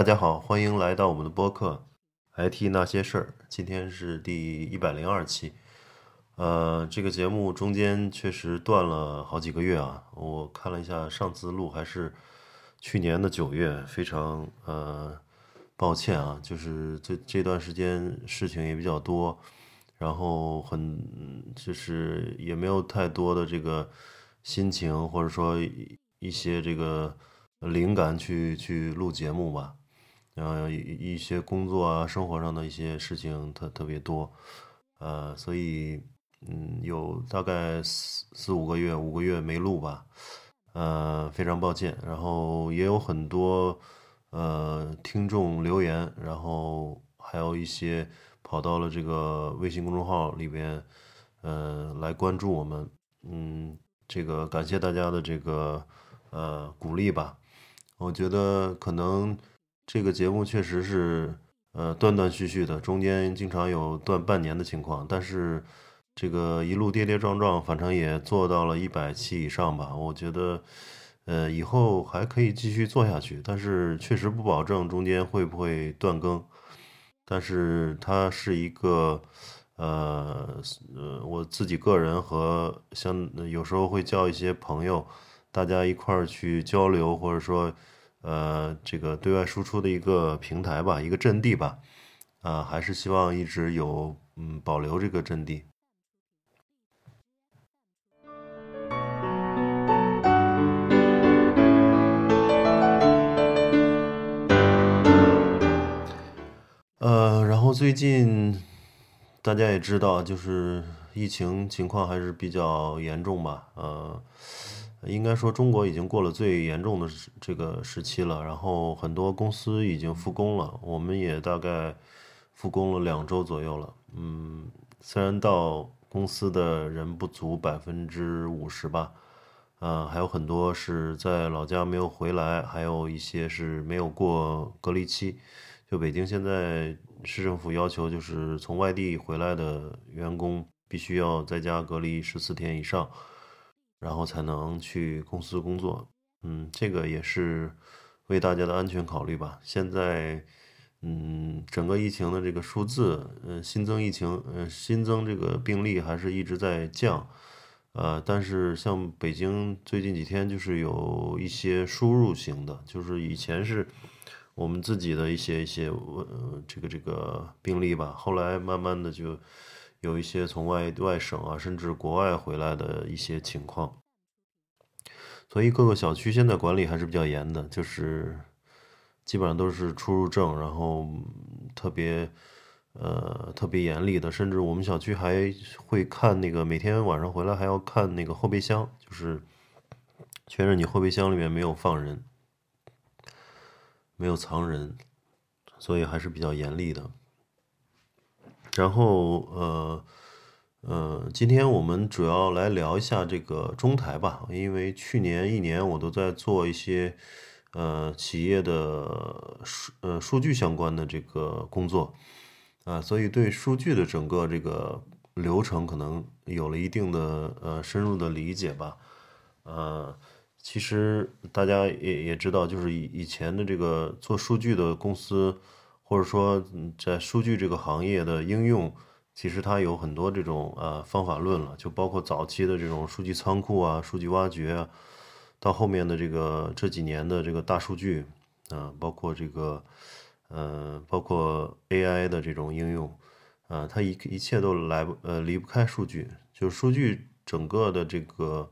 大家好，欢迎来到我们的播客《IT 那些事儿》。今天是第一百零二期。呃，这个节目中间确实断了好几个月啊。我看了一下，上次录还是去年的九月，非常呃抱歉啊，就是这这段时间事情也比较多，然后很就是也没有太多的这个心情，或者说一些这个灵感去去录节目吧。然后一一些工作啊，生活上的一些事情特特别多，呃，所以嗯，有大概四四五个月，五个月没录吧，呃，非常抱歉。然后也有很多呃听众留言，然后还有一些跑到了这个微信公众号里边，呃，来关注我们，嗯，这个感谢大家的这个呃鼓励吧。我觉得可能。这个节目确实是，呃，断断续续的，中间经常有断半年的情况，但是这个一路跌跌撞撞，反正也做到了一百期以上吧。我觉得，呃，以后还可以继续做下去，但是确实不保证中间会不会断更。但是它是一个，呃，呃，我自己个人和像有时候会叫一些朋友，大家一块儿去交流，或者说。呃，这个对外输出的一个平台吧，一个阵地吧，啊，还是希望一直有，嗯，保留这个阵地。呃，然后最近大家也知道，就是疫情情况还是比较严重吧，呃。应该说，中国已经过了最严重的这个时期了。然后很多公司已经复工了，我们也大概复工了两周左右了。嗯，虽然到公司的人不足百分之五十吧，呃，还有很多是在老家没有回来，还有一些是没有过隔离期。就北京现在市政府要求，就是从外地回来的员工必须要在家隔离十四天以上。然后才能去公司工作，嗯，这个也是为大家的安全考虑吧。现在，嗯，整个疫情的这个数字，嗯，新增疫情，嗯，新增这个病例还是一直在降，呃，但是像北京最近几天就是有一些输入型的，就是以前是我们自己的一些一些呃这个这个病例吧，后来慢慢的就。有一些从外外省啊，甚至国外回来的一些情况，所以各个小区现在管理还是比较严的，就是基本上都是出入证，然后特别呃特别严厉的，甚至我们小区还会看那个每天晚上回来还要看那个后备箱，就是确认你后备箱里面没有放人，没有藏人，所以还是比较严厉的。然后，呃，呃，今天我们主要来聊一下这个中台吧，因为去年一年我都在做一些，呃，企业的数呃数据相关的这个工作，啊，所以对数据的整个这个流程可能有了一定的呃深入的理解吧，呃，其实大家也也知道，就是以以前的这个做数据的公司。或者说，在数据这个行业的应用，其实它有很多这种呃方法论了，就包括早期的这种数据仓库啊、数据挖掘啊，到后面的这个这几年的这个大数据啊，包括这个呃，包括 AI 的这种应用啊，它一一切都来呃离不开数据，就是数据整个的这个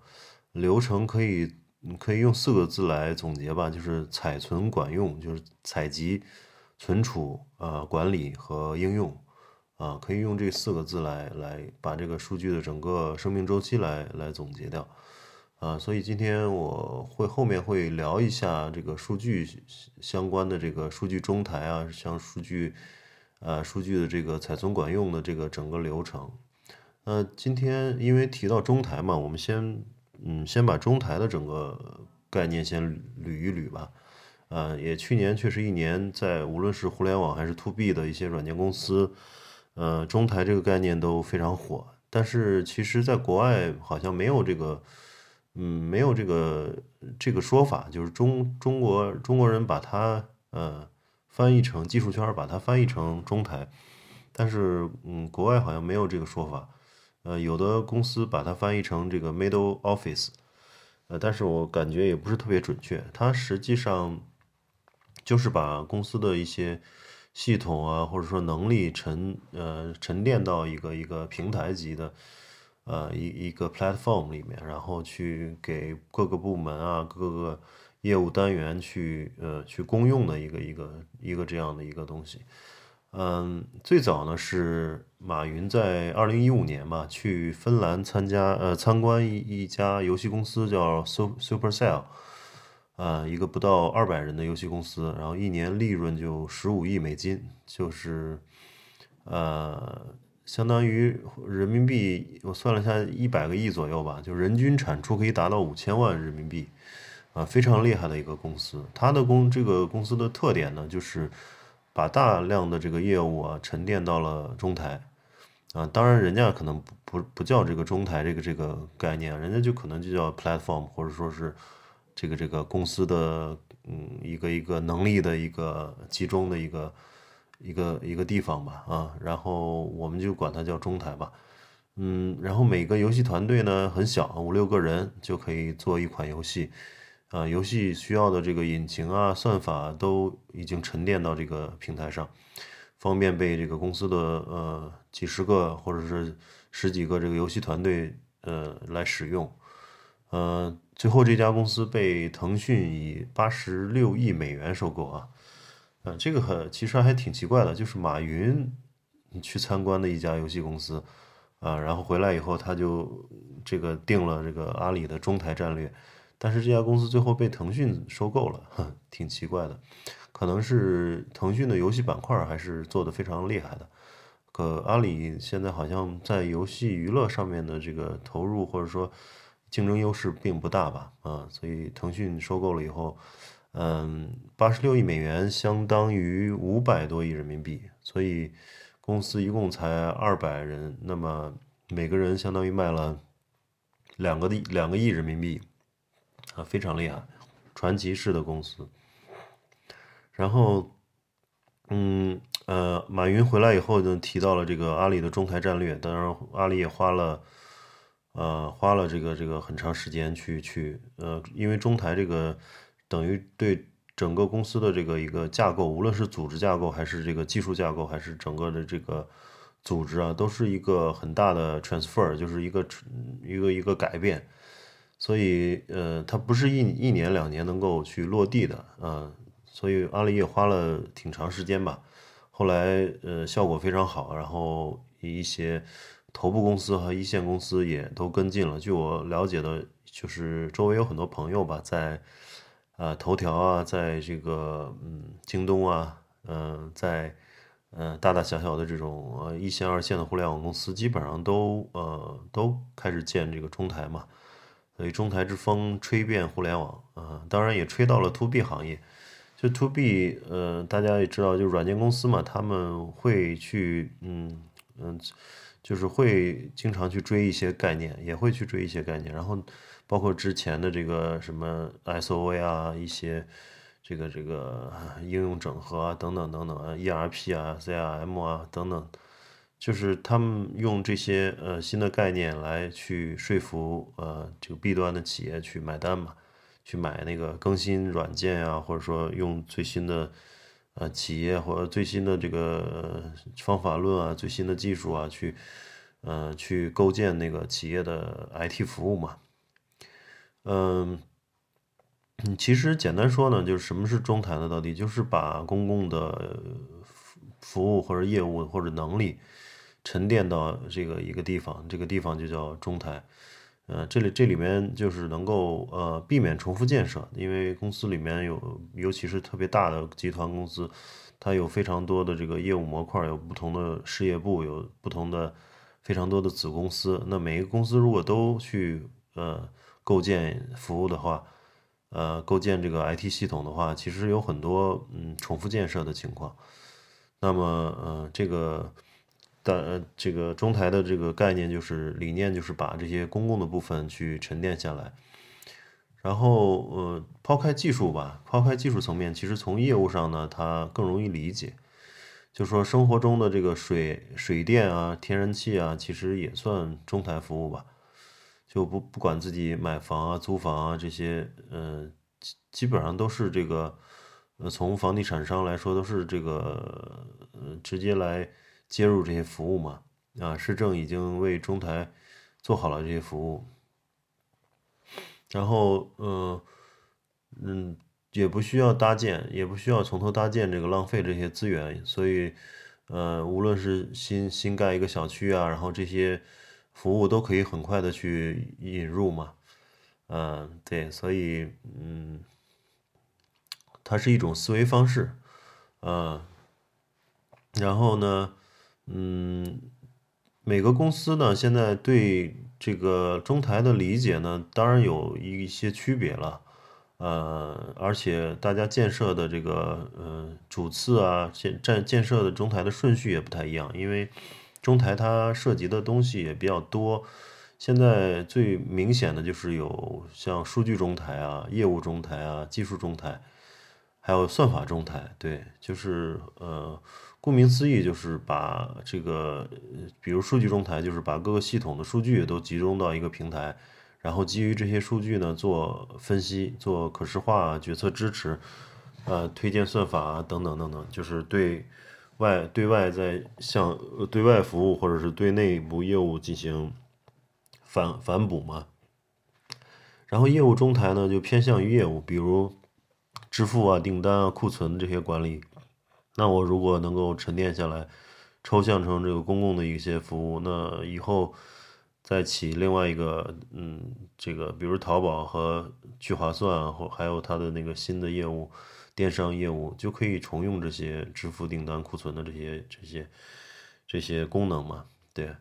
流程可以可以用四个字来总结吧，就是采存管用，就是采集。存储、呃管理和应用，啊，可以用这四个字来来把这个数据的整个生命周期来来总结掉，啊，所以今天我会后面会聊一下这个数据相关的这个数据中台啊，像数据，呃，数据的这个采存管用的这个整个流程。呃，今天因为提到中台嘛，我们先，嗯，先把中台的整个概念先捋一捋吧。呃，也去年确实一年，在无论是互联网还是 to B 的一些软件公司，呃，中台这个概念都非常火。但是其实，在国外好像没有这个，嗯，没有这个这个说法，就是中中国中国人把它呃翻译成技术圈把它翻译成中台，但是嗯，国外好像没有这个说法。呃，有的公司把它翻译成这个 middle office，呃，但是我感觉也不是特别准确。它实际上就是把公司的一些系统啊，或者说能力沉呃沉淀到一个一个平台级的呃一一个 platform 里面，然后去给各个部门啊各个业务单元去呃去公用的一个一个一个这样的一个东西。嗯，最早呢是马云在二零一五年吧，去芬兰参加呃参观一一家游戏公司叫 Supercell，啊，一个不到二百人的游戏公司，然后一年利润就十五亿美金，就是呃相当于人民币，我算了一下一百个亿左右吧，就人均产出可以达到五千万人民币，啊，非常厉害的一个公司。它的公这个公司的特点呢，就是。把大量的这个业务啊沉淀到了中台，啊，当然人家可能不不不叫这个中台这个这个概念，人家就可能就叫 platform，或者说是这个这个公司的嗯一个一个能力的一个集中的一个一个一个地方吧，啊，然后我们就管它叫中台吧，嗯，然后每个游戏团队呢很小，五六个人就可以做一款游戏。啊，游戏需要的这个引擎啊、算法都已经沉淀到这个平台上，方便被这个公司的呃几十个或者是十几个这个游戏团队呃来使用。呃，最后这家公司被腾讯以八十六亿美元收购啊。呃，这个很其实还挺奇怪的，就是马云去参观的一家游戏公司啊，然后回来以后他就这个定了这个阿里的中台战略。但是这家公司最后被腾讯收购了，哼，挺奇怪的，可能是腾讯的游戏板块还是做的非常厉害的，可阿里现在好像在游戏娱乐上面的这个投入或者说竞争优势并不大吧，啊，所以腾讯收购了以后，嗯，八十六亿美元相当于五百多亿人民币，所以公司一共才二百人，那么每个人相当于卖了两个亿两个亿人民币。啊，非常厉害，传奇式的公司。然后，嗯呃，马云回来以后呢，提到了这个阿里的中台战略。当然，阿里也花了，呃，花了这个这个很长时间去去，呃，因为中台这个等于对整个公司的这个一个架构，无论是组织架构还是这个技术架构，还是整个的这个组织啊，都是一个很大的 transfer，就是一个一个一个改变。所以，呃，它不是一一年两年能够去落地的，啊，所以阿里也花了挺长时间吧。后来，呃，效果非常好，然后一些头部公司和一线公司也都跟进了。据我了解的，就是周围有很多朋友吧，在啊头条啊，在这个嗯京东啊，嗯，在呃大大小小的这种呃一线二线的互联网公司，基本上都呃都开始建这个中台嘛。所以中台之风吹遍互联网啊，当然也吹到了 to B 行业。就 to B，呃，大家也知道，就软件公司嘛，他们会去，嗯嗯，就是会经常去追一些概念，也会去追一些概念。然后包括之前的这个什么 SOA 啊，一些这个这个应用整合啊，等等等等啊，ERP 啊，CRM 啊，等等。就是他们用这些呃新的概念来去说服呃这个 B 端的企业去买单嘛，去买那个更新软件啊，或者说用最新的呃企业或者最新的这个方法论啊，最新的技术啊，去呃去构建那个企业的 IT 服务嘛。嗯，其实简单说呢，就是什么是中台呢？到底就是把公共的服务或者业务或者能力。沉淀到这个一个地方，这个地方就叫中台，呃，这里这里面就是能够呃避免重复建设，因为公司里面有，尤其是特别大的集团公司，它有非常多的这个业务模块，有不同的事业部，有不同的非常多的子公司。那每一个公司如果都去呃构建服务的话，呃，构建这个 IT 系统的话，其实有很多嗯重复建设的情况。那么呃这个。呃，这个中台的这个概念就是理念，就是把这些公共的部分去沉淀下来，然后呃，抛开技术吧，抛开技术层面，其实从业务上呢，它更容易理解。就说生活中的这个水水电啊、天然气啊，其实也算中台服务吧。就不不管自己买房啊、租房啊这些，呃，基基本上都是这个，呃，从房地产商来说都是这个，呃，直接来接入这些服务嘛。啊，市政已经为中台做好了这些服务，然后，嗯，嗯。也不需要搭建，也不需要从头搭建，这个浪费这些资源，所以，呃，无论是新新盖一个小区啊，然后这些服务都可以很快的去引入嘛，嗯，对，所以，嗯，它是一种思维方式，嗯，然后呢，嗯，每个公司呢，现在对这个中台的理解呢，当然有一些区别了。呃，而且大家建设的这个呃主次啊，建建建设的中台的顺序也不太一样，因为中台它涉及的东西也比较多。现在最明显的就是有像数据中台啊、业务中台啊、技术中台，还有算法中台。对，就是呃，顾名思义，就是把这个，比如数据中台，就是把各个系统的数据都集中到一个平台。然后基于这些数据呢，做分析、做可视化、决策支持，呃，推荐算法啊等等等等，就是对外对外在向对外服务或者是对内部业务进行反反哺嘛。然后业务中台呢，就偏向于业务，比如支付啊、订单啊、库存这些管理。那我如果能够沉淀下来，抽象成这个公共的一些服务，那以后。再起另外一个，嗯，这个比如淘宝和聚划算，或还有它的那个新的业务，电商业务，就可以重用这些支付订单库存的这些这些这些功能嘛？对。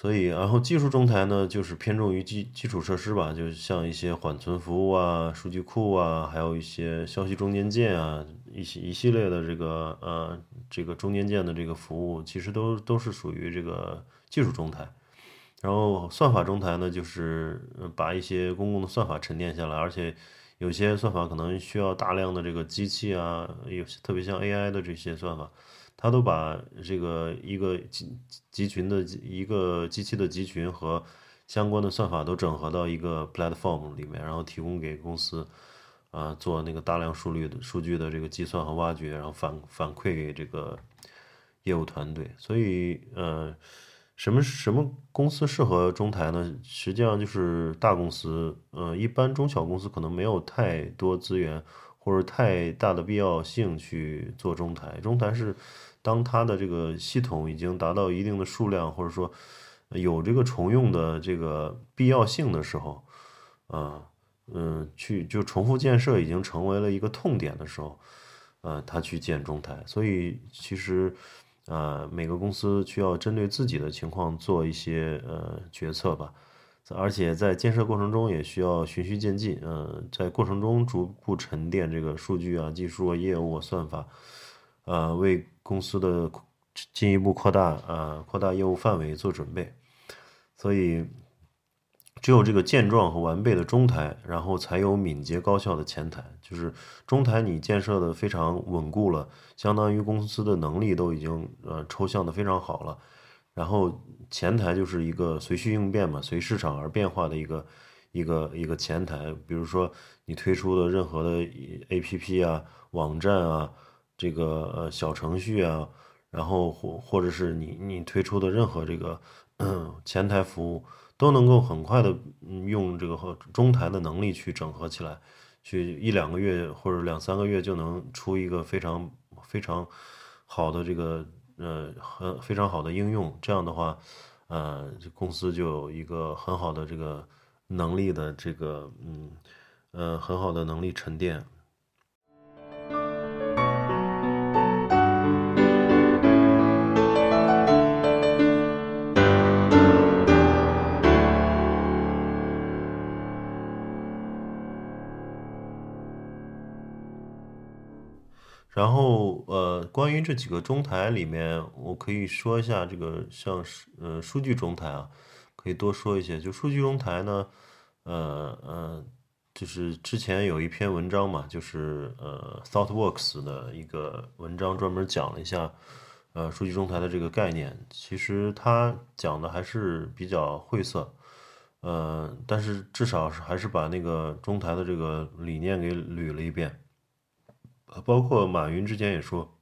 所以，然后技术中台呢，就是偏重于基基础设施吧，就像一些缓存服务啊、数据库啊，还有一些消息中间件啊，一系一系列的这个呃这个中间件的这个服务，其实都都是属于这个技术中台。然后算法中台呢，就是把一些公共的算法沉淀下来，而且有些算法可能需要大量的这个机器啊，有特别像 AI 的这些算法，他都把这个一个集集群的一个机器的集群和相关的算法都整合到一个 platform 里面，然后提供给公司啊做那个大量数据的数据的这个计算和挖掘，然后反反馈给这个业务团队，所以呃。什么什么公司适合中台呢？实际上就是大公司，呃，一般中小公司可能没有太多资源或者太大的必要性去做中台。中台是当它的这个系统已经达到一定的数量，或者说有这个重用的这个必要性的时候，啊，嗯，去就重复建设已经成为了一个痛点的时候，呃，他去建中台。所以其实。呃，每个公司需要针对自己的情况做一些呃决策吧，而且在建设过程中也需要循序渐进，呃，在过程中逐步沉淀这个数据啊、技术啊、业务、算法，呃，为公司的进一步扩大啊、扩大业务范围做准备，所以。只有这个健壮和完备的中台，然后才有敏捷高效的前台。就是中台你建设的非常稳固了，相当于公司的能力都已经呃抽象的非常好了。然后前台就是一个随需应变嘛，随市场而变化的一个一个一个前台。比如说你推出的任何的 APP 啊、网站啊、这个呃小程序啊，然后或或者是你你推出的任何这个 前台服务。都能够很快的用这个和中台的能力去整合起来，去一两个月或者两三个月就能出一个非常非常好的这个呃很非常好的应用。这样的话，呃，公司就有一个很好的这个能力的这个嗯呃很好的能力沉淀。然后，呃，关于这几个中台里面，我可以说一下这个，像呃数据中台啊，可以多说一些。就数据中台呢，呃呃，就是之前有一篇文章嘛，就是呃 ThoughtWorks 的一个文章，专门讲了一下呃数据中台的这个概念。其实他讲的还是比较晦涩，呃，但是至少是还是把那个中台的这个理念给捋了一遍。呃包括马云之前也说，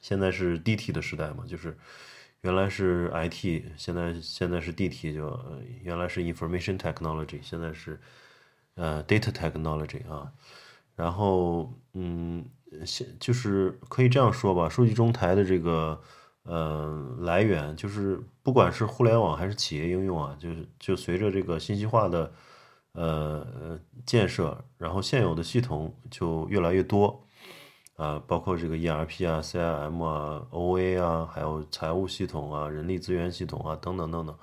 现在是 DT 的时代嘛，就是原来是 IT，现在现在是 DT，就原来是 Information Technology，现在是呃 Data Technology 啊。然后嗯，现就是可以这样说吧，数据中台的这个呃来源，就是不管是互联网还是企业应用啊，就是就随着这个信息化的呃建设，然后现有的系统就越来越多。啊，包括这个 ERP 啊、CIM 啊、OA 啊，还有财务系统啊、人力资源系统啊，等等等等。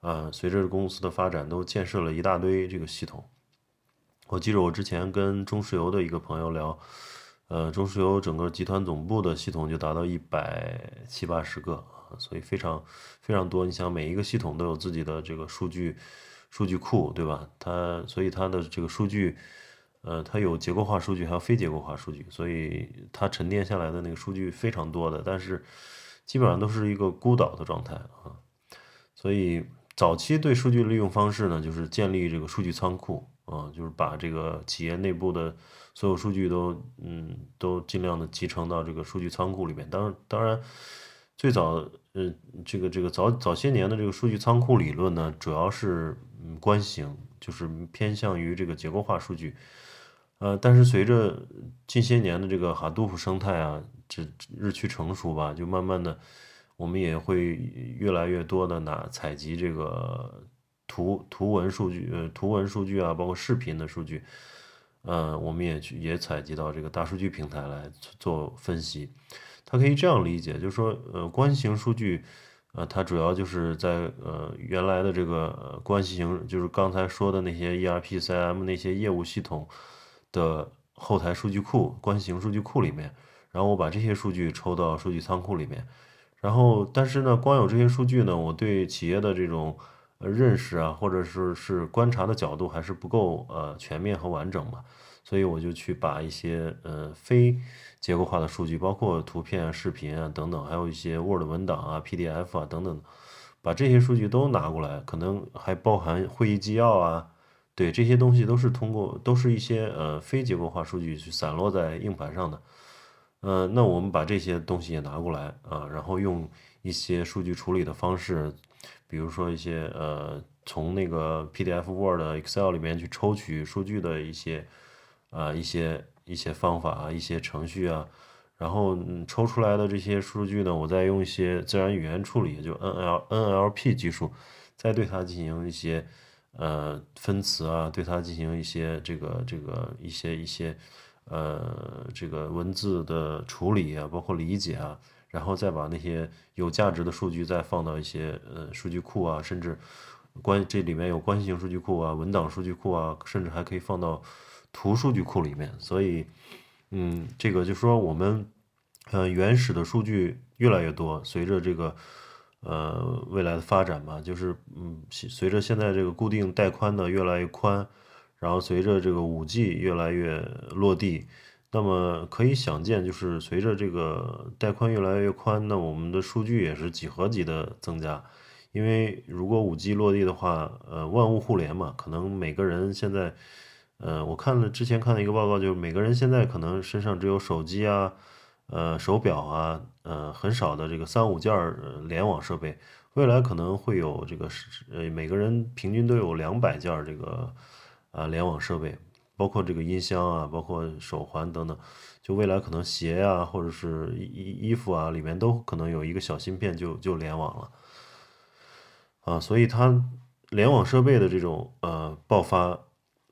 啊，随着公司的发展，都建设了一大堆这个系统。我记得我之前跟中石油的一个朋友聊，呃，中石油整个集团总部的系统就达到一百七八十个，所以非常非常多。你想，每一个系统都有自己的这个数据数据库，对吧？它所以它的这个数据。呃，它有结构化数据，还有非结构化数据，所以它沉淀下来的那个数据非常多的，但是基本上都是一个孤岛的状态啊。所以早期对数据的利用方式呢，就是建立这个数据仓库啊，就是把这个企业内部的所有数据都嗯都尽量的集成到这个数据仓库里面。当当然，最早呃这个这个早早些年的这个数据仓库理论呢，主要是嗯关系型，就是偏向于这个结构化数据。呃，但是随着近些年的这个 Hadoop 生态啊，这日趋成熟吧，就慢慢的，我们也会越来越多的拿采集这个图图文数据，呃，图文数据啊，包括视频的数据，呃，我们也去也采集到这个大数据平台来做分析。它可以这样理解，就是说，呃，关系型数据，呃，它主要就是在呃原来的这个关系型，就是刚才说的那些 ERP、CM 那些业务系统。的后台数据库、关系型数据库里面，然后我把这些数据抽到数据仓库里面，然后但是呢，光有这些数据呢，我对企业的这种认识啊，或者是是观察的角度还是不够呃全面和完整嘛，所以我就去把一些呃非结构化的数据，包括图片、视频啊等等，还有一些 Word 文档啊、PDF 啊等等，把这些数据都拿过来，可能还包含会议纪要啊。对这些东西都是通过，都是一些呃非结构化数据去散落在硬盘上的，呃，那我们把这些东西也拿过来啊，然后用一些数据处理的方式，比如说一些呃从那个 PDF、Word、Excel 里面去抽取数据的一些啊一些一些方法啊一些程序啊，然后嗯抽出来的这些数据呢，我再用一些自然语言处理，就 NL NLP 技术，再对它进行一些。呃，分词啊，对它进行一些这个这个一些一些呃这个文字的处理啊，包括理解啊，然后再把那些有价值的数据再放到一些呃数据库啊，甚至关这里面有关系型数据库啊、文档数据库啊，甚至还可以放到图数据库里面。所以，嗯，这个就说我们呃原始的数据越来越多，随着这个。呃，未来的发展吧，就是嗯，随着现在这个固定带宽的越来越宽，然后随着这个五 G 越来越落地，那么可以想见，就是随着这个带宽越来越宽，那我们的数据也是几何级的增加。因为如果五 G 落地的话，呃，万物互联嘛，可能每个人现在，呃，我看了之前看了一个报告，就是每个人现在可能身上只有手机啊。呃，手表啊，呃，很少的这个三五件儿联网设备，未来可能会有这个呃，每个人平均都有两百件儿这个啊联网设备，包括这个音箱啊，包括手环等等，就未来可能鞋啊，或者是衣衣服啊，里面都可能有一个小芯片就就联网了，啊，所以它联网设备的这种呃爆发，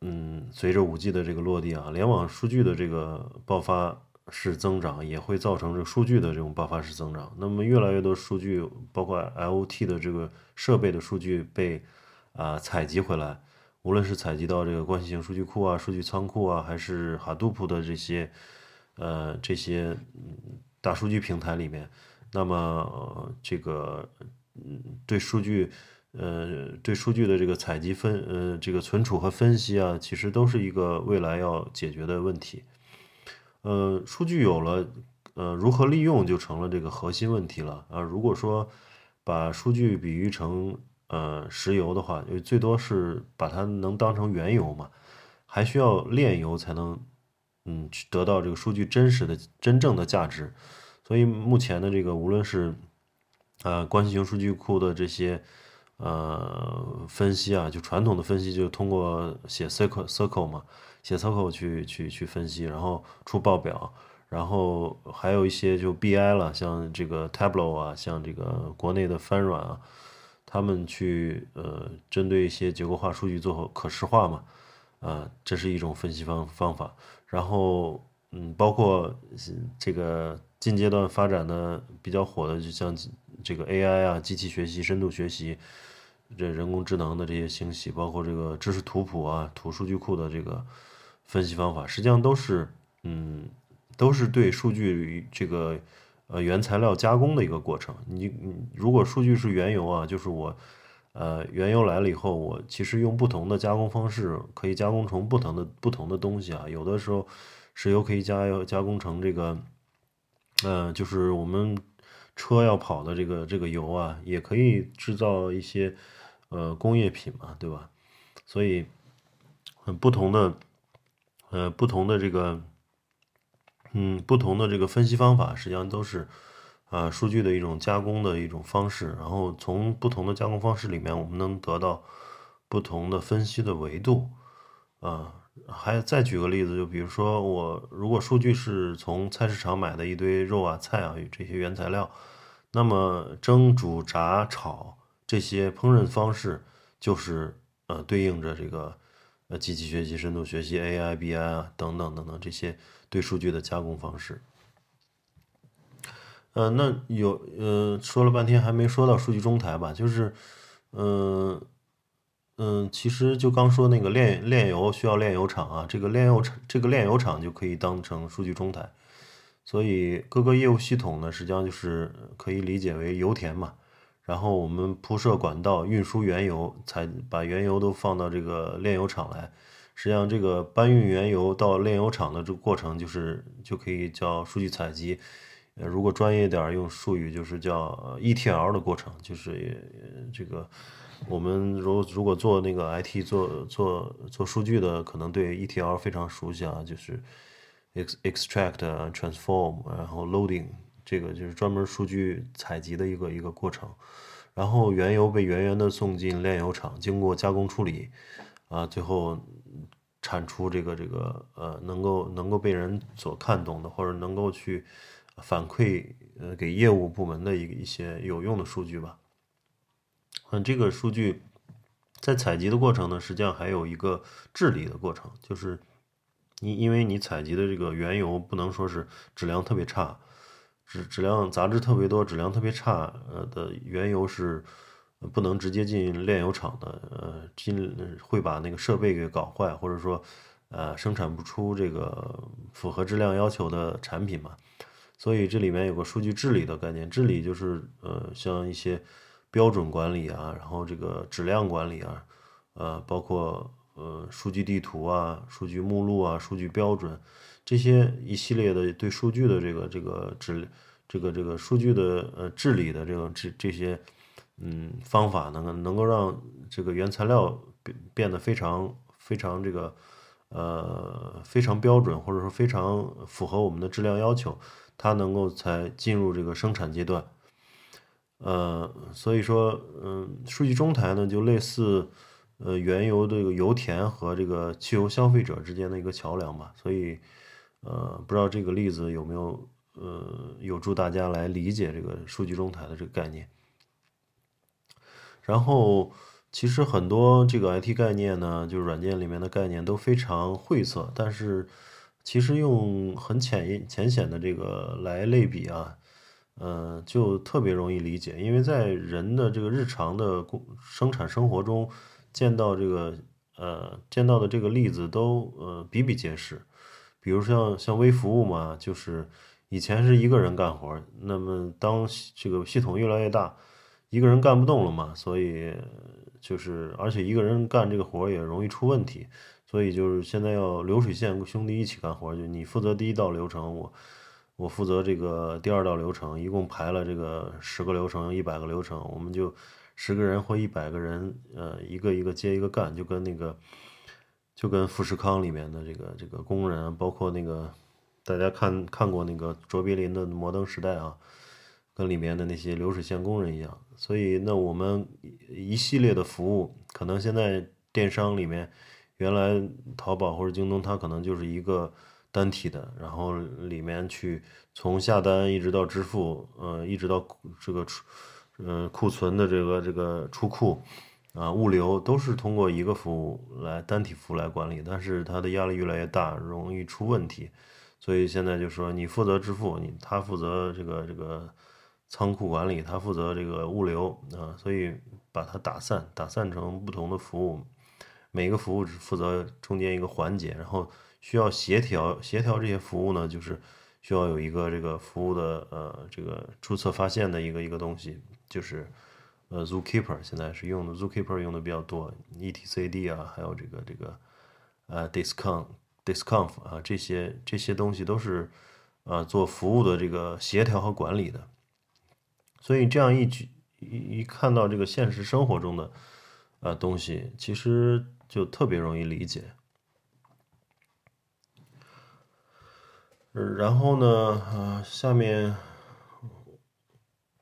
嗯，随着五 G 的这个落地啊，联网数据的这个爆发。是增长，也会造成这数据的这种爆发式增长。那么越来越多数据，包括 IoT 的这个设备的数据被啊采集回来，无论是采集到这个关系型数据库啊、数据仓库啊，还是 Hadoop 的这些呃这些大数据平台里面，那么这个嗯对数据呃，对数据的这个采集分，呃，这个存储和分析啊，其实都是一个未来要解决的问题。呃，数据有了，呃，如何利用就成了这个核心问题了啊。如果说把数据比喻成呃石油的话，最多是把它能当成原油嘛，还需要炼油才能，嗯去，得到这个数据真实的、真正的价值。所以目前的这个，无论是呃关系型数据库的这些。呃，分析啊，就传统的分析，就通过写 circle circle 嘛，写 SQL 去去去分析，然后出报表，然后还有一些就 BI 了，像这个 Tableau 啊，像这个国内的翻软啊，他们去呃针对一些结构化数据做可视化嘛，啊，这是一种分析方方法。然后嗯，包括这个近阶段发展的比较火的，就像这个 AI 啊，机器学习、深度学习。这人工智能的这些兴起，包括这个知识图谱啊、图数据库的这个分析方法，实际上都是，嗯，都是对数据这个呃原材料加工的一个过程。你你如果数据是原油啊，就是我呃原油来了以后，我其实用不同的加工方式可以加工成不同的不同的东西啊。有的时候石油可以加要加工成这个，嗯，就是我们车要跑的这个这个油啊，也可以制造一些。呃，工业品嘛，对吧？所以，很不同的，呃，不同的这个，嗯，不同的这个分析方法，实际上都是啊，数据的一种加工的一种方式。然后从不同的加工方式里面，我们能得到不同的分析的维度。啊，还再举个例子，就比如说我如果数据是从菜市场买的一堆肉啊、菜啊这些原材料，那么蒸、煮、炸、炒。这些烹饪方式就是呃对应着这个呃机器学习、深度学习、AI、BI 啊等等等等这些对数据的加工方式。呃，那有呃说了半天还没说到数据中台吧？就是嗯嗯，其实就刚说那个炼炼油需要炼油厂啊，这个炼油厂这个炼油厂就可以当成数据中台。所以各个业务系统呢，实际上就是可以理解为油田嘛。然后我们铺设管道运输原油，才把原油都放到这个炼油厂来。实际上，这个搬运原油到炼油厂的这个过程，就是就可以叫数据采集。呃，如果专业点用术语，就是叫 ETL 的过程。就是这个我们如如果做那个 IT 做做做数据的，可能对 ETL 非常熟悉啊，就是 extract、transform，然后 loading。这个就是专门数据采集的一个一个过程，然后原油被源源的送进炼油厂，经过加工处理，啊，最后产出这个这个呃能够能够被人所看懂的，或者能够去反馈呃给业务部门的一一些有用的数据吧。嗯，这个数据在采集的过程呢，实际上还有一个治理的过程，就是你因为你采集的这个原油不能说是质量特别差。质质量杂质特别多，质量特别差，呃的原油是不能直接进炼油厂的，呃进会把那个设备给搞坏，或者说呃生产不出这个符合质量要求的产品嘛。所以这里面有个数据治理的概念，治理就是呃像一些标准管理啊，然后这个质量管理啊，呃包括呃数据地图啊、数据目录啊、数据标准。这些一系列的对数据的这个这个治这个这个数据的呃治理的这个这这些嗯方法呢，能够让这个原材料变变得非常非常这个呃非常标准，或者说非常符合我们的质量要求，它能够才进入这个生产阶段。呃，所以说嗯，数据中台呢就类似呃原油这个油田和这个汽油消费者之间的一个桥梁吧，所以。呃，不知道这个例子有没有呃有助大家来理解这个数据中台的这个概念。然后，其实很多这个 IT 概念呢，就是软件里面的概念都非常晦涩，但是其实用很浅浅显的这个来类比啊，呃，就特别容易理解，因为在人的这个日常的工生产生活中见到这个呃见到的这个例子都呃比比皆是。比如像像微服务嘛，就是以前是一个人干活，那么当这个系统越来越大，一个人干不动了嘛，所以就是而且一个人干这个活也容易出问题，所以就是现在要流水线兄弟一起干活，就你负责第一道流程，我我负责这个第二道流程，一共排了这个十个流程，一百个流程，我们就十个人或一百个人，呃，一个一个接一个干，就跟那个就跟富士康里面的这个这个工人，包括那个大家看看过那个卓别林的《摩登时代》啊。跟里面的那些流水线工人一样，所以那我们一系列的服务，可能现在电商里面，原来淘宝或者京东它可能就是一个单体的，然后里面去从下单一直到支付，呃，一直到这个出，嗯，库存的这个这个出库，啊，物流都是通过一个服务来单体服务来管理，但是它的压力越来越大，容易出问题，所以现在就说你负责支付，你他负责这个这个。仓库管理，他负责这个物流啊，所以把它打散，打散成不同的服务，每个服务只负责中间一个环节，然后需要协调协调这些服务呢，就是需要有一个这个服务的呃这个注册发现的一个一个东西，就是呃 Zookeeper 现在是用的 Zookeeper 用的比较多，etcd 啊，还有这个这个呃 discount discount 啊这些这些东西都是呃做服务的这个协调和管理的。所以这样一举一一看到这个现实生活中的呃东西，其实就特别容易理解。然后呢，呃，下面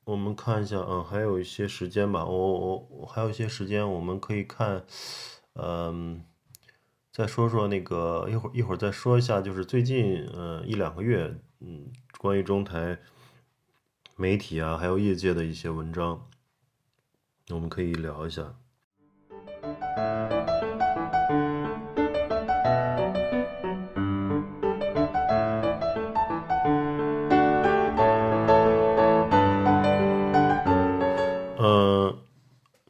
我们看一下，嗯，还有一些时间吧，我我我还有一些时间，我们可以看，嗯，再说说那个一会儿一会儿再说一下，就是最近嗯一两个月，嗯，关于中台。媒体啊，还有业界的一些文章，我们可以聊一下。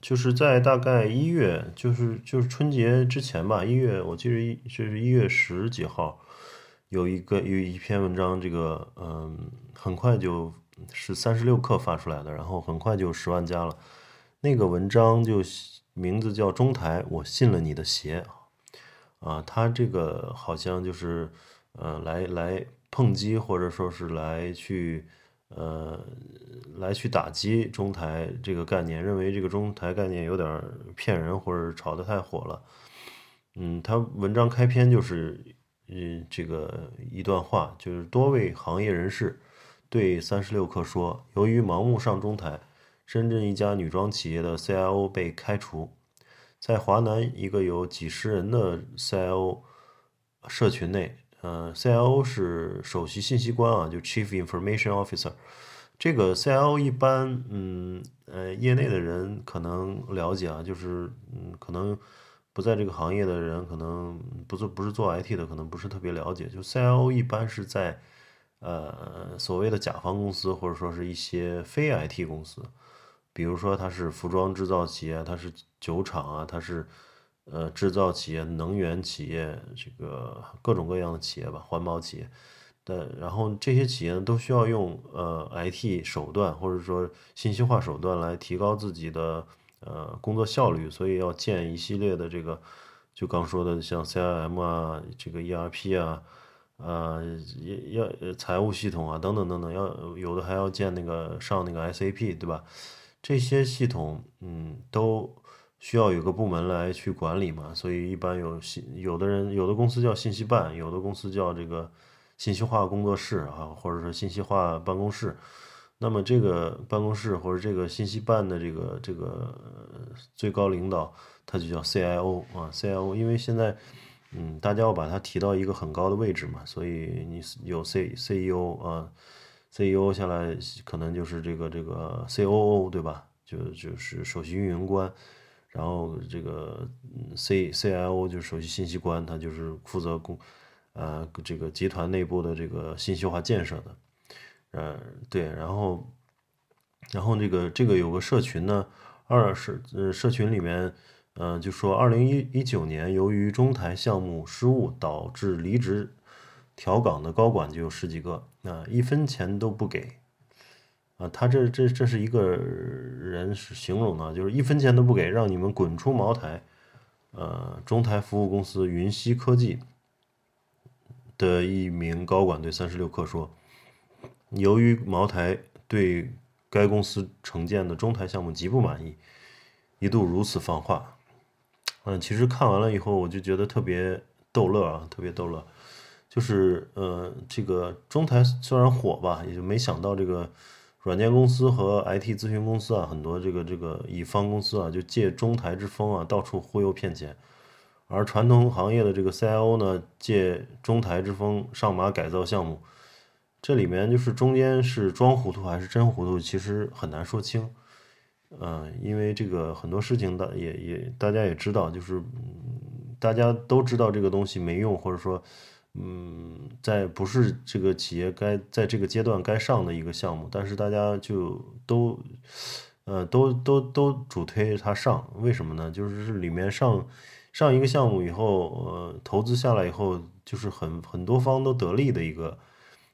就是在大概一月，就是就是春节之前吧，一月，我记得一就是一月十几号，有一个有一篇文章，这个嗯，很快就。是三十六氪发出来的，然后很快就十万加了。那个文章就名字叫“中台，我信了你的邪”啊，他这个好像就是呃来来碰击，或者说是来去呃来去打击中台这个概念，认为这个中台概念有点骗人，或者炒得太火了。嗯，他文章开篇就是嗯这个一段话，就是多位行业人士。对三十六氪说，由于盲目上中台，深圳一家女装企业的 CIO 被开除。在华南一个有几十人的 CIO 社群内，呃，CIO 是首席信息官啊，就 Chief Information Officer。这个 CIO 一般，嗯，呃，业内的人可能了解啊，就是，嗯，可能不在这个行业的人，可能不做不是做 IT 的，可能不是特别了解。就 CIO 一般是在。呃，所谓的甲方公司，或者说是一些非 IT 公司，比如说它是服装制造企业，它是酒厂啊，它是呃制造企业、能源企业，这个各种各样的企业吧，环保企业的。然后这些企业呢，都需要用呃 IT 手段，或者说信息化手段来提高自己的呃工作效率，所以要建一系列的这个，就刚说的像 CRM 啊，这个 ERP 啊。呃，要要财务系统啊，等等等等，要有的还要建那个上那个 SAP，对吧？这些系统，嗯，都需要有个部门来去管理嘛。所以一般有信，有的人有的公司叫信息办，有的公司叫这个信息化工作室啊，或者说信息化办公室。那么这个办公室或者这个信息办的这个这个最高领导，他就叫 CIO 啊，CIO，因为现在。嗯，大家要把它提到一个很高的位置嘛，所以你有 C C E O 啊，C E O 下来可能就是这个这个 C O O 对吧？就就是首席运营官，然后这个 C C I O 就是首席信息官，他就是负责公呃这个集团内部的这个信息化建设的，呃对，然后然后这个这个有个社群呢，二是呃社群里面。嗯，就说二零一一九年，由于中台项目失误导致离职调岗的高管就有十几个，啊，一分钱都不给，啊，他这这这是一个人是形容的，就是一分钱都不给，让你们滚出茅台。呃，中台服务公司云溪科技的一名高管对三十六氪说：“由于茅台对该公司承建的中台项目极不满意，一度如此放话。”嗯，其实看完了以后，我就觉得特别逗乐啊，特别逗乐。就是呃，这个中台虽然火吧，也就没想到这个。软件公司和 IT 咨询公司啊，很多这个这个乙方公司啊，就借中台之风啊，到处忽悠骗钱；而传统行业的这个 CIO 呢，借中台之风上马改造项目，这里面就是中间是装糊涂还是真糊涂，其实很难说清。嗯，因为这个很多事情大也也大家也知道，就是大家都知道这个东西没用，或者说。嗯，在不是这个企业该在这个阶段该上的一个项目，但是大家就都，呃，都都都主推它上，为什么呢？就是里面上上一个项目以后，呃，投资下来以后，就是很很多方都得利的一个，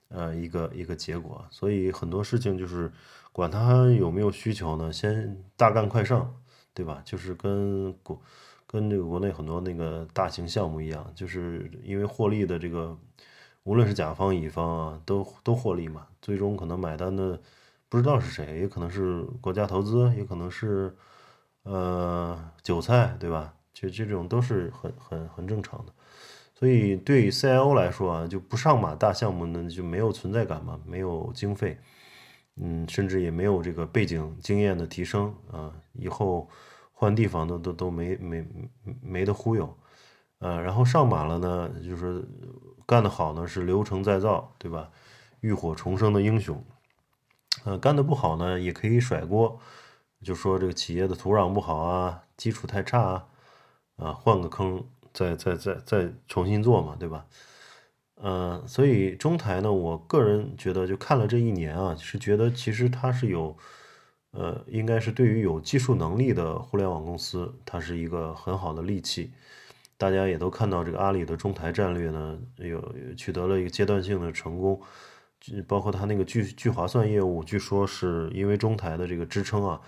呃，一个一个结果。所以很多事情就是管它有没有需求呢，先大干快上，对吧？就是跟国。跟这个国内很多那个大型项目一样，就是因为获利的这个，无论是甲方乙方啊，都都获利嘛。最终可能买单的不知道是谁，也可能是国家投资，也可能是呃韭菜，对吧？就这种都是很很很正常的。所以对 CIO 来说啊，就不上马大项目呢，就没有存在感嘛，没有经费，嗯，甚至也没有这个背景经验的提升啊，以后。换地方都都都没没没得忽悠，呃，然后上马了呢，就是干得好呢是流程再造，对吧？浴火重生的英雄，呃，干得不好呢也可以甩锅，就说这个企业的土壤不好啊，基础太差啊，啊，换个坑再再再再重新做嘛，对吧？呃，所以中台呢，我个人觉得就看了这一年啊，是觉得其实它是有。呃，应该是对于有技术能力的互联网公司，它是一个很好的利器。大家也都看到，这个阿里的中台战略呢，有取得了一个阶段性的成功。包括它那个聚聚划算业务，据说是因为中台的这个支撑啊，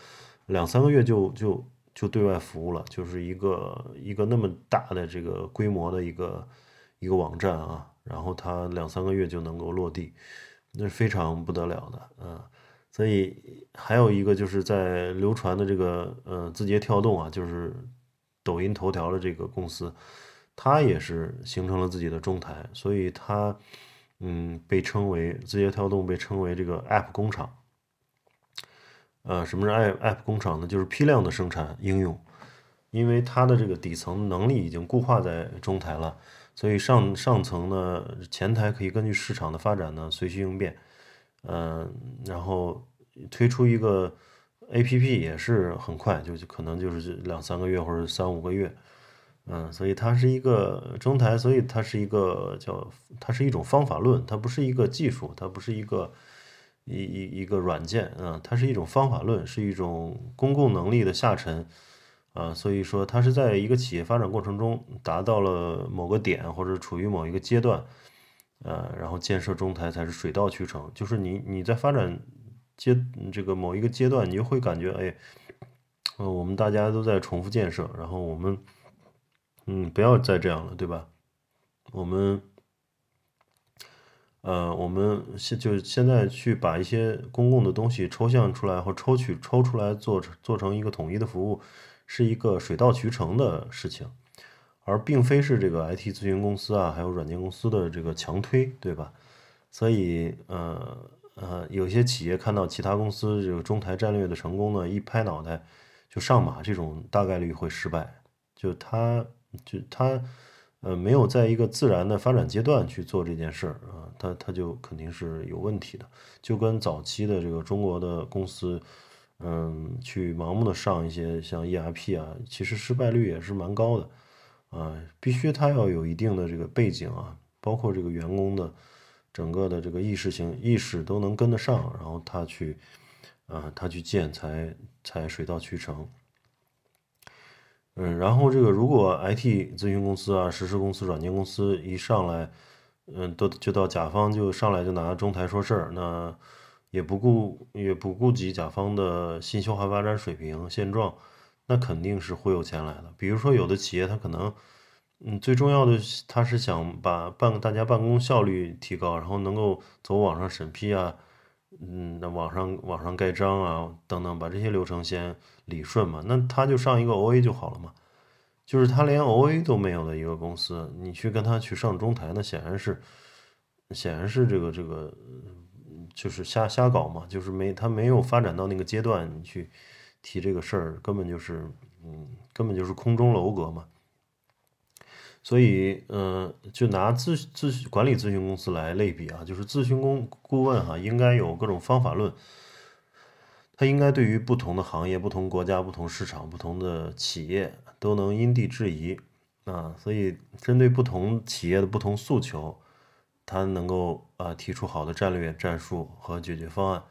两三个月就就就对外服务了，就是一个一个那么大的这个规模的一个一个网站啊，然后它两三个月就能够落地，那是非常不得了的啊。所以还有一个就是在流传的这个呃字节跳动啊，就是抖音头条的这个公司，它也是形成了自己的中台，所以它嗯被称为字节跳动被称为这个 App 工厂。呃，什么是 App App 工厂呢？就是批量的生产应用，因为它的这个底层能力已经固化在中台了，所以上上层呢前台可以根据市场的发展呢随需应变。嗯，然后推出一个 A P P 也是很快，就可能就是两三个月或者三五个月，嗯，所以它是一个中台，所以它是一个叫它是一种方法论，它不是一个技术，它不是一个一一一个软件，啊，它是一种方法论，是一种公共能力的下沉，啊，所以说它是在一个企业发展过程中达到了某个点或者处于某一个阶段。呃，然后建设中台才是水到渠成，就是你你在发展阶这个某一个阶段，你就会感觉，哎，呃，我们大家都在重复建设，然后我们，嗯，不要再这样了，对吧？我们，呃，我们现就现在去把一些公共的东西抽象出来或抽取抽出来做做成一个统一的服务，是一个水到渠成的事情。而并非是这个 IT 咨询公司啊，还有软件公司的这个强推，对吧？所以，呃呃，有些企业看到其他公司这个中台战略的成功呢，一拍脑袋就上马，这种大概率会失败。就他，就他，呃，没有在一个自然的发展阶段去做这件事儿啊，他他就肯定是有问题的。就跟早期的这个中国的公司，嗯，去盲目的上一些像 ERP 啊，其实失败率也是蛮高的。啊，必须他要有一定的这个背景啊，包括这个员工的整个的这个意识性意识都能跟得上，然后他去啊，他去建才才水到渠成。嗯，然后这个如果 IT 咨询公司啊、实施公司、软件公司一上来，嗯，都就到甲方就上来就拿中台说事儿，那也不顾也不顾及甲方的新修还发展水平现状，那肯定是忽悠钱来的。比如说，有的企业它可能，嗯，最重要的他是想把办大家办公效率提高，然后能够走网上审批啊，嗯，那网上网上盖章啊等等，把这些流程先理顺嘛，那他就上一个 OA 就好了嘛。就是他连 OA 都没有的一个公司，你去跟他去上中台，那显然是显然是这个这个。就是瞎瞎搞嘛，就是没他没有发展到那个阶段，你去提这个事儿，根本就是，嗯，根本就是空中楼阁嘛。所以，嗯，就拿咨咨管理咨询公司来类比啊，就是咨询公顾问哈，应该有各种方法论，他应该对于不同的行业、不同国家、不同市场、不同的企业都能因地制宜啊，所以针对不同企业的不同诉求。他能够啊提出好的战略、战术和解决方案，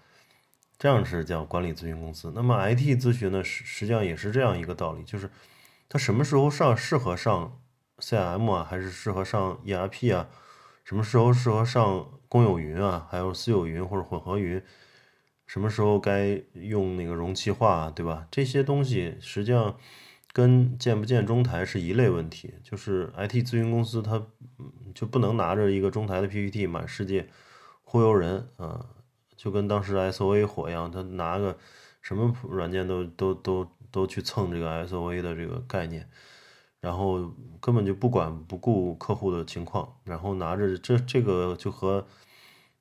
这样是叫管理咨询公司。那么 IT 咨询呢，实实际上也是这样一个道理，就是它什么时候上适合上 CRM 啊，还是适合上 ERP 啊？什么时候适合上公有云啊，还有私有云或者混合云？什么时候该用那个容器化，啊对吧？这些东西实际上。跟建不建中台是一类问题，就是 IT 咨询公司它就不能拿着一个中台的 PPT 满世界忽悠人啊，就跟当时 SOA 火一样，他拿个什么软件都都都都去蹭这个 SOA 的这个概念，然后根本就不管不顾客户的情况，然后拿着这这个就和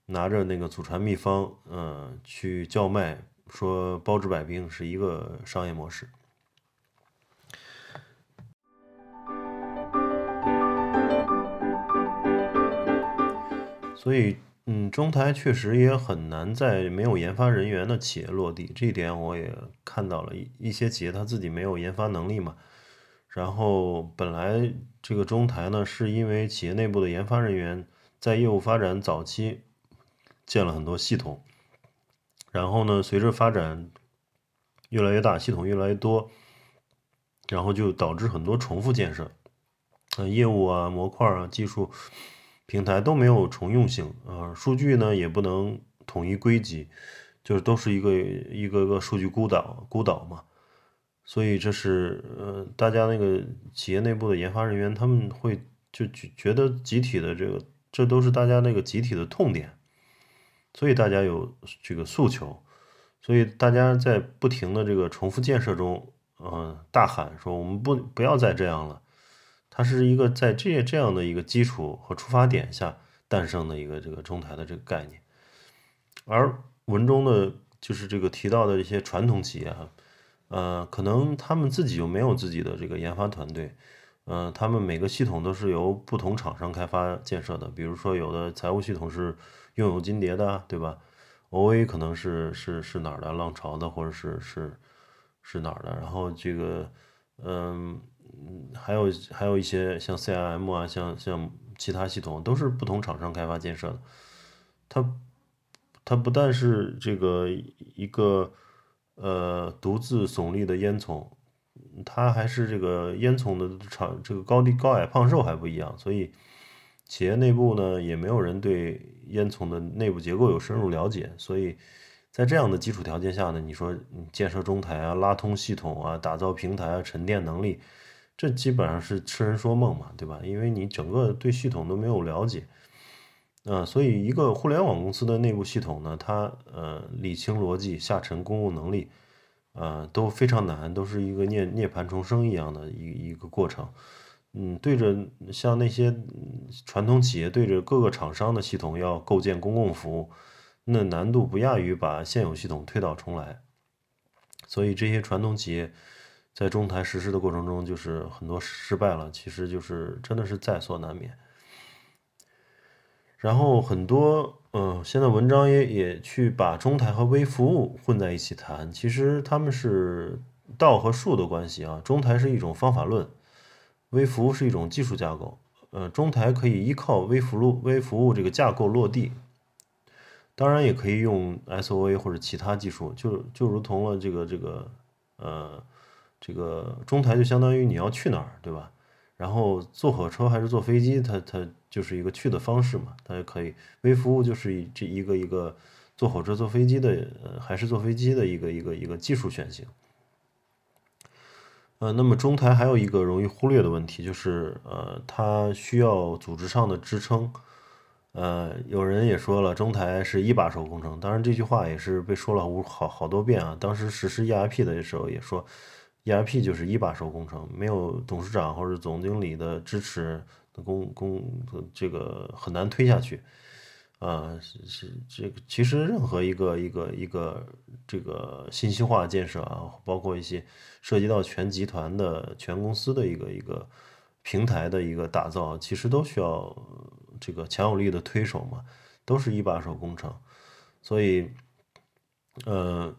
拿着那个祖传秘方嗯去叫卖说包治百病是一个商业模式。所以，嗯，中台确实也很难在没有研发人员的企业落地，这一点我也看到了。一一些企业他自己没有研发能力嘛，然后本来这个中台呢，是因为企业内部的研发人员在业务发展早期建了很多系统，然后呢，随着发展越来越大，系统越来越多，然后就导致很多重复建设，呃，业务啊、模块啊、技术。平台都没有重用性啊，数据呢也不能统一归集，就是都是一个一个个数据孤岛孤岛嘛，所以这是呃大家那个企业内部的研发人员他们会就觉得集体的这个这都是大家那个集体的痛点，所以大家有这个诉求，所以大家在不停的这个重复建设中，嗯大喊说我们不不要再这样了。它是一个在这这样的一个基础和出发点下诞生的一个这个中台的这个概念，而文中的就是这个提到的一些传统企业啊，呃，可能他们自己就没有自己的这个研发团队，呃，他们每个系统都是由不同厂商开发建设的，比如说有的财务系统是拥有金蝶的，对吧？OA 可能是是是哪儿的浪潮的，或者是是是哪儿的，然后这个嗯。嗯，还有还有一些像 CRM 啊，像像其他系统都是不同厂商开发建设的。它它不但是这个一个呃独自耸立的烟囱，它还是这个烟囱的厂这个高低高矮胖瘦还不一样，所以企业内部呢也没有人对烟囱的内部结构有深入了解，所以在这样的基础条件下呢，你说建设中台啊、拉通系统啊、打造平台啊、沉淀能力。这基本上是痴人说梦嘛，对吧？因为你整个对系统都没有了解，啊，所以一个互联网公司的内部系统呢，它呃理清逻辑、下沉公共能力，啊都非常难，都是一个涅涅槃重生一样的一一个过程。嗯，对着像那些传统企业对着各个厂商的系统要构建公共服务，那难度不亚于把现有系统推倒重来。所以这些传统企业。在中台实施的过程中，就是很多失败了，其实就是真的是在所难免。然后很多，嗯，现在文章也也去把中台和微服务混在一起谈，其实他们是道和术的关系啊。中台是一种方法论，微服务是一种技术架构。呃，中台可以依靠微服务微服务这个架构落地，当然也可以用 SOA 或者其他技术，就就如同了这个这个，呃。这个中台就相当于你要去哪儿，对吧？然后坐火车还是坐飞机，它它就是一个去的方式嘛。它也可以微服务就是这一个一个坐火车、坐飞机的，呃，还是坐飞机的一个一个一个技术选型。呃，那么中台还有一个容易忽略的问题，就是呃，它需要组织上的支撑。呃，有人也说了，中台是一把手工程，当然这句话也是被说了无好好多遍啊。当时实施 ERP 的时候也说，ERP 就是一把手工程，没有董事长或者总经理的支持，工工这个很难推下去。啊，是是这个，其实任何一个一个一个这个信息化建设啊，包括一些涉及到全集团的全公司的一个一个平台的一个打造，其实都需要这个强有力的推手嘛，都是一把手工程。所以，呃，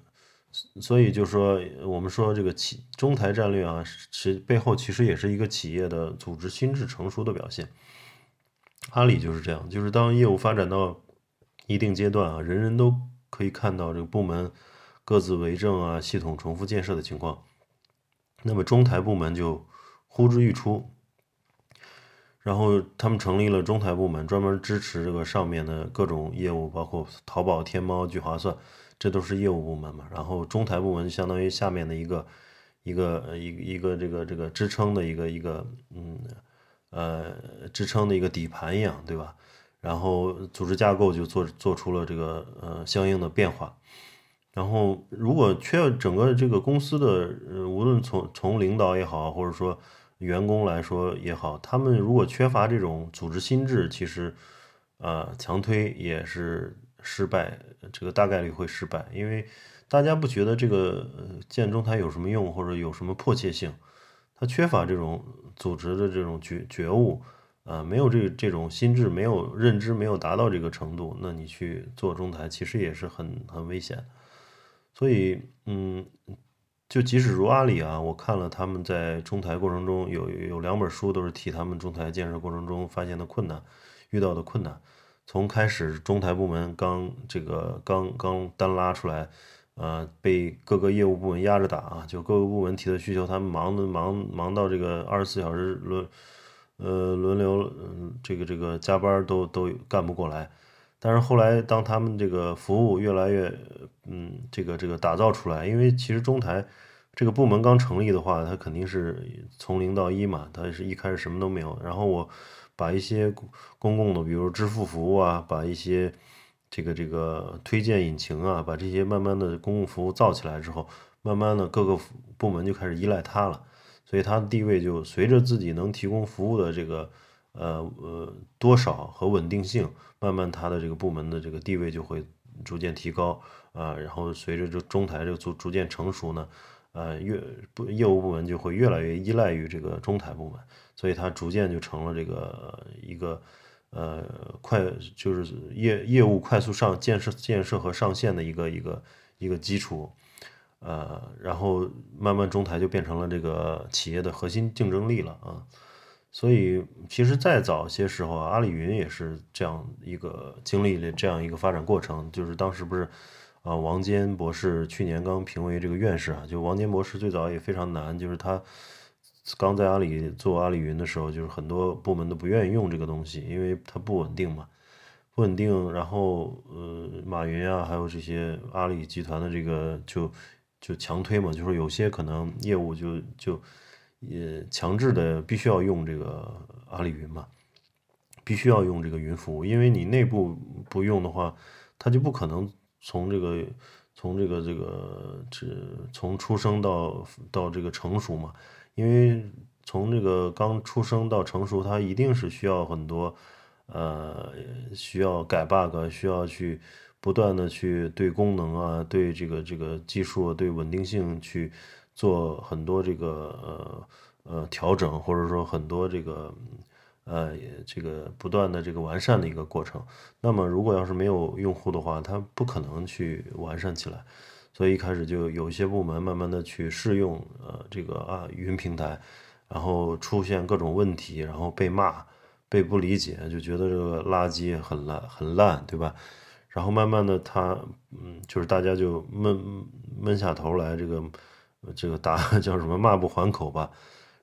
所以就说我们说这个企中台战略啊，其背后其实也是一个企业的组织心智成熟的表现。阿里就是这样，就是当业务发展到一定阶段啊，人人都可以看到这个部门各自为政啊，系统重复建设的情况，那么中台部门就呼之欲出，然后他们成立了中台部门，专门支持这个上面的各种业务，包括淘宝、天猫、聚划算，这都是业务部门嘛。然后中台部门相当于下面的一个一个一一个这个这个支撑的一个一个嗯。呃，支撑的一个底盘一样，对吧？然后组织架构就做做出了这个呃相应的变化。然后如果缺整个这个公司的，无论从从领导也好，或者说员工来说也好，他们如果缺乏这种组织心智，其实呃强推也是失败，这个大概率会失败，因为大家不觉得这个建中台有什么用，或者有什么迫切性。他缺乏这种组织的这种觉觉悟，啊，没有这这种心智，没有认知，没有达到这个程度，那你去做中台，其实也是很很危险。所以，嗯，就即使如阿里啊，我看了他们在中台过程中有有两本书，都是提他们中台建设过程中发现的困难，遇到的困难。从开始中台部门刚这个刚刚单拉出来。呃，被各个业务部门压着打啊，就各个部门提的需求，他们忙的忙忙到这个二十四小时轮，呃轮流，嗯这个这个加班都都干不过来。但是后来，当他们这个服务越来越，嗯，这个这个打造出来，因为其实中台这个部门刚成立的话，它肯定是从零到一嘛，它是一开始什么都没有。然后我把一些公共的，比如支付服务啊，把一些。这个这个推荐引擎啊，把这些慢慢的公共服务造起来之后，慢慢的各个部门就开始依赖它了，所以它的地位就随着自己能提供服务的这个呃呃多少和稳定性，慢慢它的这个部门的这个地位就会逐渐提高啊，然后随着这中台这逐逐渐成熟呢，呃越业务部门就会越来越依赖于这个中台部门，所以它逐渐就成了这个一个。呃，快就是业业务快速上建设建设和上线的一个一个一个基础，呃，然后慢慢中台就变成了这个企业的核心竞争力了啊。所以其实再早些时候啊，阿里云也是这样一个经历了这样一个发展过程。就是当时不是啊，王坚博士去年刚评为这个院士啊，就王坚博士最早也非常难，就是他。刚在阿里做阿里云的时候，就是很多部门都不愿意用这个东西，因为它不稳定嘛，不稳定。然后，呃，马云啊，还有这些阿里集团的这个就就强推嘛，就是有些可能业务就就也强制的必须要用这个阿里云嘛，必须要用这个云服务，因为你内部不用的话，它就不可能从这个从这个这个这从出生到到这个成熟嘛。因为从这个刚出生到成熟，它一定是需要很多，呃，需要改 bug，需要去不断的去对功能啊，对这个这个技术，对稳定性去做很多这个呃呃调整，或者说很多这个呃这个不断的这个完善的一个过程。那么如果要是没有用户的话，它不可能去完善起来。所以一开始就有一些部门慢慢的去试用，呃，这个啊云平台，然后出现各种问题，然后被骂，被不理解，就觉得这个垃圾很烂很烂，对吧？然后慢慢的他，嗯，就是大家就闷闷下头来，这个这个打 叫什么骂不还口吧，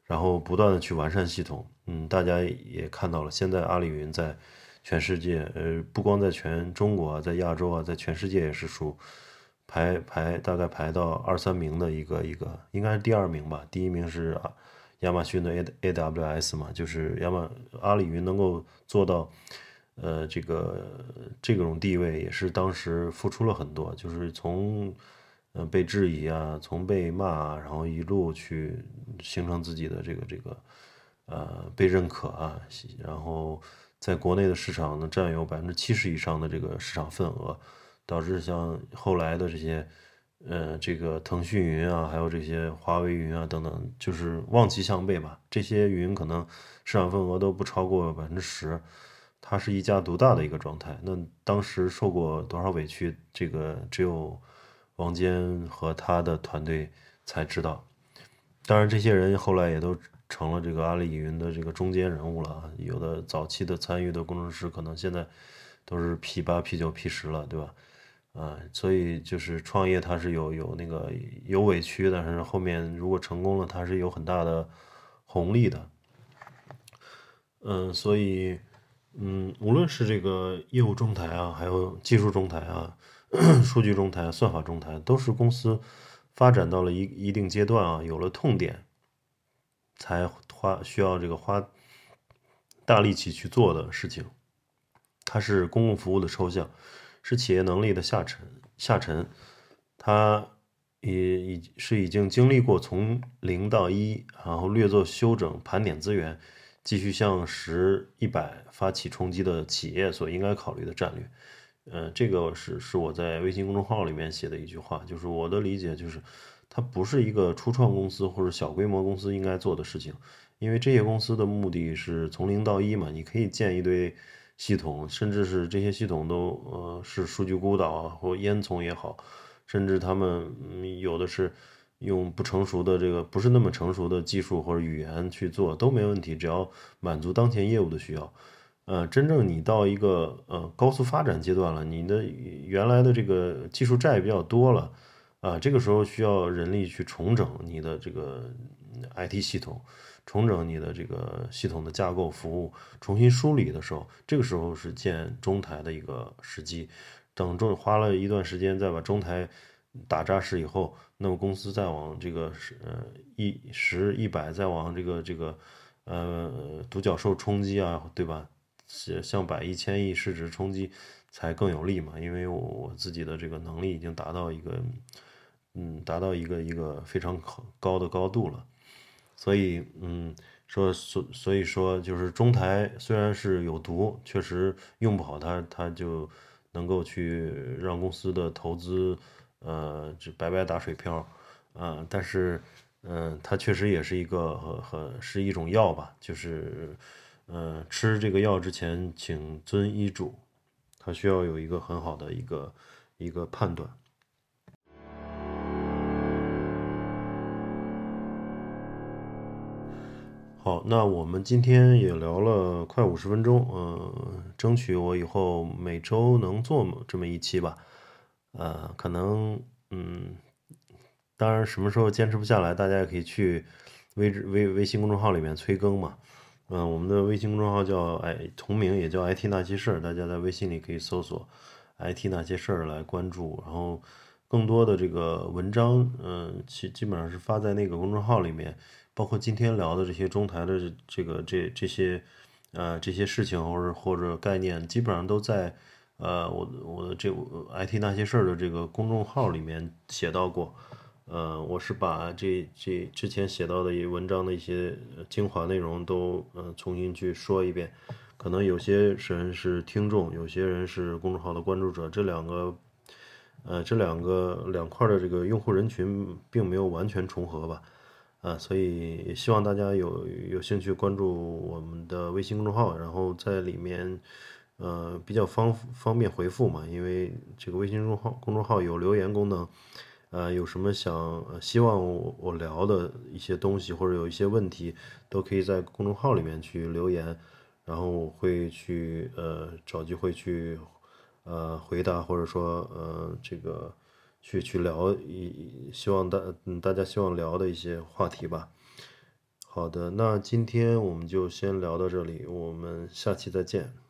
然后不断的去完善系统，嗯，大家也看到了，现在阿里云在全世界，呃，不光在全中国，在亚洲啊，在全世界也是数排排大概排到二三名的一个一个，应该是第二名吧，第一名是啊亚马逊的 A A W S 嘛，就是亚马阿里云能够做到。呃，这个这种地位也是当时付出了很多，就是从呃被质疑啊，从被骂，然后一路去形成自己的这个这个呃被认可啊，然后在国内的市场呢占有百分之七十以上的这个市场份额，导致像后来的这些呃这个腾讯云啊，还有这些华为云啊等等，就是望其项背吧，这些云可能市场份额都不超过百分之十。它是一家独大的一个状态。那当时受过多少委屈，这个只有王坚和他的团队才知道。当然，这些人后来也都成了这个阿里云的这个中间人物了。有的早期的参与的工程师，可能现在都是 P 八、P 九、P 十了，对吧？啊，所以就是创业，它是有有那个有委屈，但是后面如果成功了，它是有很大的红利的。嗯，所以。嗯，无论是这个业务中台啊，还有技术中台啊，数据中台、算法中台，都是公司发展到了一一定阶段啊，有了痛点，才花需要这个花大力气去做的事情。它是公共服务的抽象，是企业能力的下沉下沉。它也已是已经经历过从零到一，然后略作修整、盘点资源。继续向十一百发起冲击的企业所应该考虑的战略，呃，这个是是我在微信公众号里面写的一句话，就是我的理解就是，它不是一个初创公司或者小规模公司应该做的事情，因为这些公司的目的是从零到一嘛，你可以建一堆系统，甚至是这些系统都呃是数据孤岛啊或烟囱也好，甚至他们有的是。用不成熟的这个不是那么成熟的技术或者语言去做都没问题，只要满足当前业务的需要。呃，真正你到一个呃高速发展阶段了，你的原来的这个技术债比较多了，啊，这个时候需要人力去重整你的这个 IT 系统，重整你的这个系统的架构服务，重新梳理的时候，这个时候是建中台的一个时机。等中花了一段时间再把中台。打扎实以后，那么公司再往这个是呃一十一百再往这个这个呃独角兽冲击啊，对吧？向百亿千亿市值冲击才更有利嘛。因为我自己的这个能力已经达到一个嗯达到一个一个非常高的高度了，所以嗯说所所以说就是中台虽然是有毒，确实用不好它它就能够去让公司的投资。呃，就白白打水漂，啊，但是，嗯，它确实也是一个和和是一种药吧，就是，呃，吃这个药之前请遵医嘱，它需要有一个很好的一个一个判断。好，那我们今天也聊了快五十分钟，嗯，争取我以后每周能做这么一期吧。呃，可能，嗯，当然，什么时候坚持不下来，大家也可以去微微微信公众号里面催更嘛。嗯，我们的微信公众号叫哎同名，也叫 IT 那些事儿，大家在微信里可以搜索 IT 那些事儿来关注。然后，更多的这个文章，嗯，其基本上是发在那个公众号里面，包括今天聊的这些中台的这个这这些，呃，这些事情或者或者概念，基本上都在。呃，我我的这 IT 那些事儿的这个公众号里面写到过，呃，我是把这这之前写到的一文章的一些精华内容都呃重新去说一遍，可能有些人是听众，有些人是公众号的关注者，这两个呃这两个两块的这个用户人群并没有完全重合吧，啊，所以也希望大家有有兴趣关注我们的微信公众号，然后在里面。呃，比较方方便回复嘛，因为这个微信公众号公众号有留言功能，呃，有什么想希望我我聊的一些东西，或者有一些问题，都可以在公众号里面去留言，然后我会去呃找机会去呃回答，或者说呃这个去去聊一希望大大家希望聊的一些话题吧。好的，那今天我们就先聊到这里，我们下期再见。